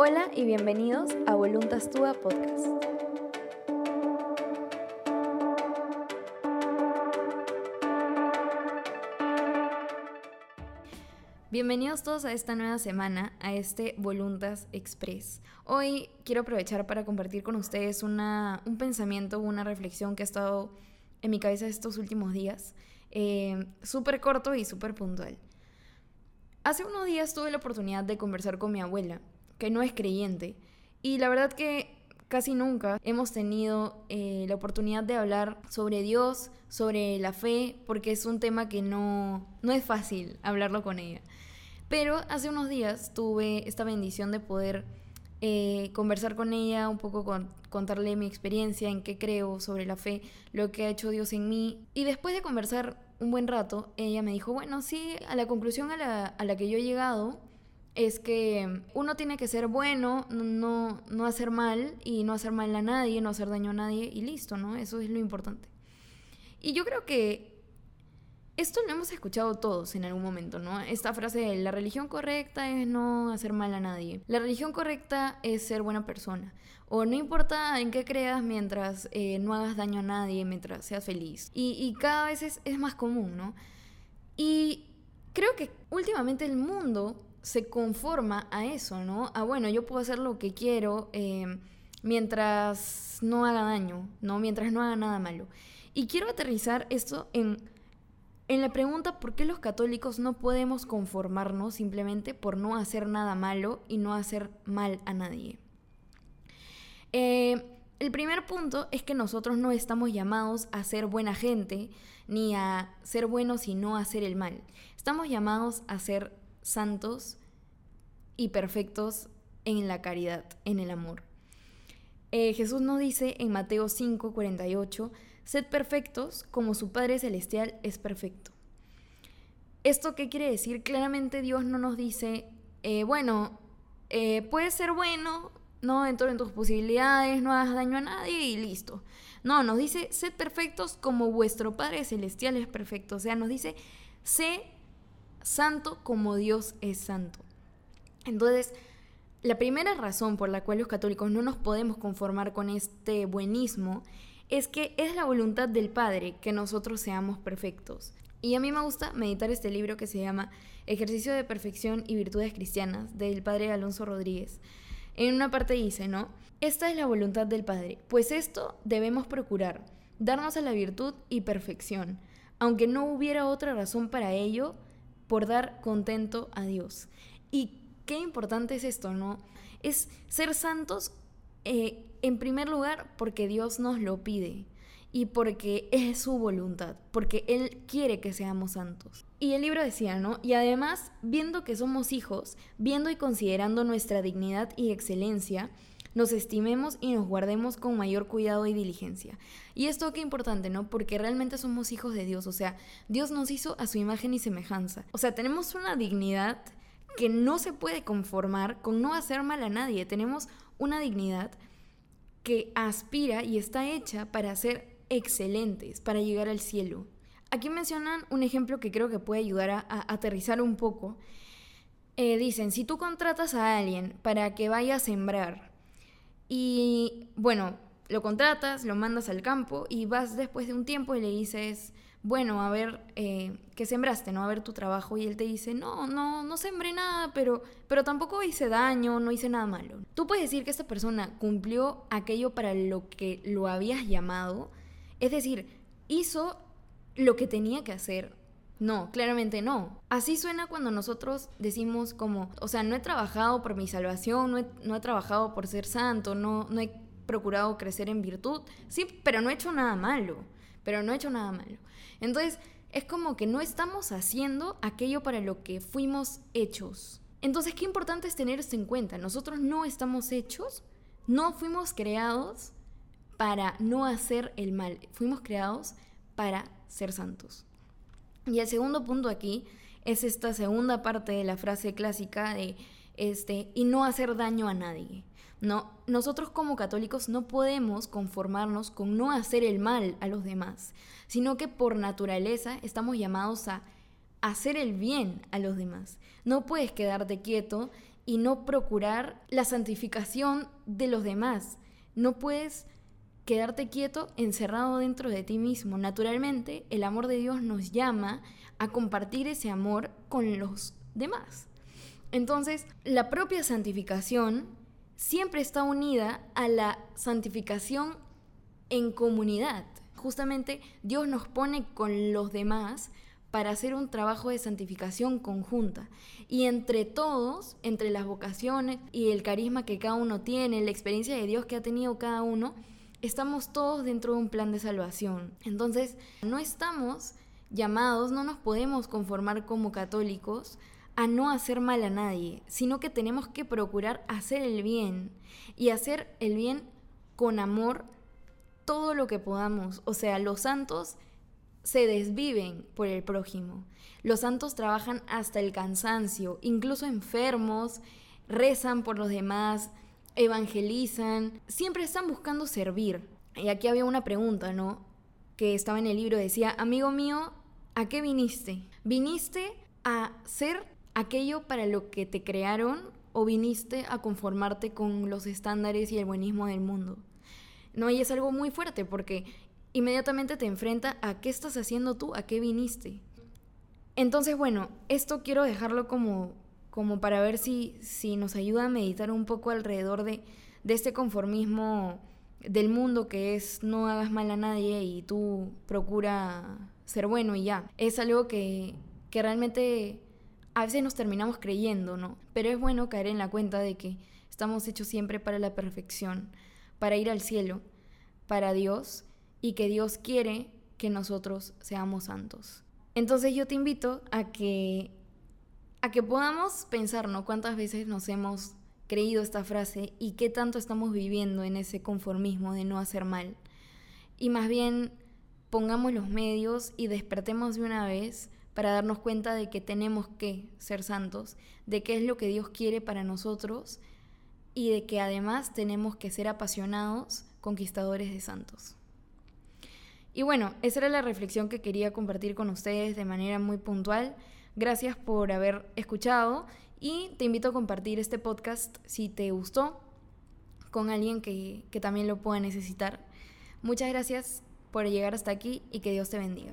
Hola y bienvenidos a Voluntas Tua Podcast. Bienvenidos todos a esta nueva semana, a este Voluntas Express. Hoy quiero aprovechar para compartir con ustedes una, un pensamiento, una reflexión que ha estado en mi cabeza estos últimos días, eh, súper corto y súper puntual. Hace unos días tuve la oportunidad de conversar con mi abuela, que no es creyente, y la verdad que casi nunca hemos tenido eh, la oportunidad de hablar sobre Dios, sobre la fe, porque es un tema que no, no es fácil hablarlo con ella. Pero hace unos días tuve esta bendición de poder eh, conversar con ella, un poco con, contarle mi experiencia, en qué creo sobre la fe, lo que ha hecho Dios en mí. Y después de conversar un buen rato, ella me dijo, bueno, sí, a la conclusión a la, a la que yo he llegado es que uno tiene que ser bueno, no, no hacer mal y no hacer mal a nadie, no hacer daño a nadie y listo, ¿no? Eso es lo importante. Y yo creo que esto lo hemos escuchado todos en algún momento, ¿no? Esta frase de la religión correcta es no hacer mal a nadie. La religión correcta es ser buena persona. O no importa en qué creas mientras eh, no hagas daño a nadie, mientras seas feliz. Y, cada vez es, es más común, ¿no? Y creo que últimamente el mundo se conforma a eso, ¿no? A bueno, yo puedo hacer lo que quiero eh, mientras no haga daño, ¿no? Mientras no haga nada malo. Y quiero aterrizar esto en, en la pregunta por qué los católicos no podemos conformarnos simplemente por no hacer nada malo y no hacer mal a nadie. Eh, el primer punto es que nosotros no estamos llamados a ser buena gente, ni a ser buenos y no hacer el mal. Estamos llamados a ser santos y perfectos en la caridad, en el amor. Eh, Jesús nos dice en Mateo 5, 48, sed perfectos como su Padre Celestial es perfecto. ¿Esto qué quiere decir? Claramente Dios no nos dice, eh, bueno, eh, puedes ser bueno, no dentro de tus posibilidades, no hagas daño a nadie y listo. No, nos dice, sed perfectos como vuestro Padre Celestial es perfecto. O sea, nos dice, sé santo como Dios es santo. Entonces, la primera razón por la cual los católicos no nos podemos conformar con este buenismo es que es la voluntad del Padre que nosotros seamos perfectos. Y a mí me gusta meditar este libro que se llama Ejercicio de Perfección y Virtudes Cristianas del Padre Alonso Rodríguez. En una parte dice, ¿no? Esta es la voluntad del Padre, pues esto debemos procurar, darnos a la virtud y perfección, aunque no hubiera otra razón para ello, por dar contento a Dios. Y qué importante es esto, ¿no? Es ser santos eh, en primer lugar porque Dios nos lo pide y porque es su voluntad, porque Él quiere que seamos santos. Y el libro decía, ¿no? Y además, viendo que somos hijos, viendo y considerando nuestra dignidad y excelencia, nos estimemos y nos guardemos con mayor cuidado y diligencia. Y esto qué importante, ¿no? Porque realmente somos hijos de Dios, o sea, Dios nos hizo a su imagen y semejanza. O sea, tenemos una dignidad que no se puede conformar con no hacer mal a nadie. Tenemos una dignidad que aspira y está hecha para ser excelentes, para llegar al cielo. Aquí mencionan un ejemplo que creo que puede ayudar a, aterrizar un poco. Eh, dicen, si tú contratas a alguien para que vaya a sembrar y bueno, lo contratas, lo mandas al campo y vas después de un tiempo y le dices, bueno, a ver, eh, ¿qué sembraste? ¿No? A ver tu trabajo. Y él te dice, no, no, no sembré nada, pero, pero tampoco hice daño, no hice nada malo. Tú puedes decir que esta persona cumplió aquello para lo que lo habías llamado. Es decir, hizo lo que tenía que hacer. No, claramente no. Así suena cuando nosotros decimos como, o sea, no he trabajado por mi salvación, no he, no he trabajado por ser santo, no, no he procurado crecer en virtud. Sí, pero no he hecho nada malo, pero no he hecho nada malo. Entonces, es como que no estamos haciendo aquello para lo que fuimos hechos. Entonces, qué importante es tener esto en cuenta. Nosotros no estamos hechos, no fuimos creados para no hacer el mal, fuimos creados para ser santos. Y el segundo punto aquí es esta segunda parte de la frase clásica de este y no hacer daño a nadie. No, nosotros como católicos no podemos conformarnos con no hacer el mal a los demás, sino que por naturaleza estamos llamados a hacer el bien a los demás. No puedes quedarte quieto y no procurar la santificación de los demás. No puedes quedarte quieto, encerrado dentro de ti mismo. Naturalmente, el amor de Dios nos llama a compartir ese amor con los demás. Entonces, la propia santificación siempre está unida a la santificación en comunidad. Justamente Dios nos pone con los demás para hacer un trabajo de santificación conjunta. Y entre todos, entre las vocaciones y el carisma que cada uno tiene, la experiencia de Dios que ha tenido cada uno, estamos todos dentro de un plan de salvación. Entonces, no estamos llamados, no nos podemos conformar como católicos a no hacer mal a nadie, sino que tenemos que procurar hacer el bien y hacer el bien con amor todo lo que podamos. O sea, los santos se desviven por el prójimo. Los santos trabajan hasta el cansancio, incluso enfermos, rezan por los demás, evangelizan, siempre están buscando servir. Y aquí había una pregunta, ¿no? Que estaba en el libro, decía, amigo mío, ¿a qué viniste? ¿Viniste a ser aquello para lo que te crearon o viniste a conformarte con los estándares y el buenismo del mundo. No, y es algo muy fuerte porque inmediatamente te enfrenta a qué estás haciendo tú, a qué viniste. Entonces, bueno, esto quiero dejarlo como, como para ver si, si nos ayuda a meditar un poco alrededor de, de este conformismo del mundo que es no hagas mal a nadie y tú procura ser bueno y ya. Es algo que, que realmente a veces nos terminamos creyendo, ¿no? Pero es bueno caer en la cuenta de que estamos hechos siempre para la perfección, para ir al cielo, para Dios, y que Dios quiere que nosotros seamos santos. Entonces yo te invito a que a que podamos pensar, ¿no? Cuántas veces nos hemos creído esta frase y qué tanto estamos viviendo en ese conformismo de no hacer mal. Y más bien pongamos los medios y despertemos de una vez para darnos cuenta de que tenemos que ser santos, de qué es lo que Dios quiere para nosotros y de que además tenemos que ser apasionados conquistadores de santos. Y bueno, esa era la reflexión que quería compartir con ustedes de manera muy puntual. Gracias por haber escuchado y te invito a compartir este podcast si te gustó con alguien que, que también lo pueda necesitar. Muchas gracias por llegar hasta aquí y que Dios te bendiga.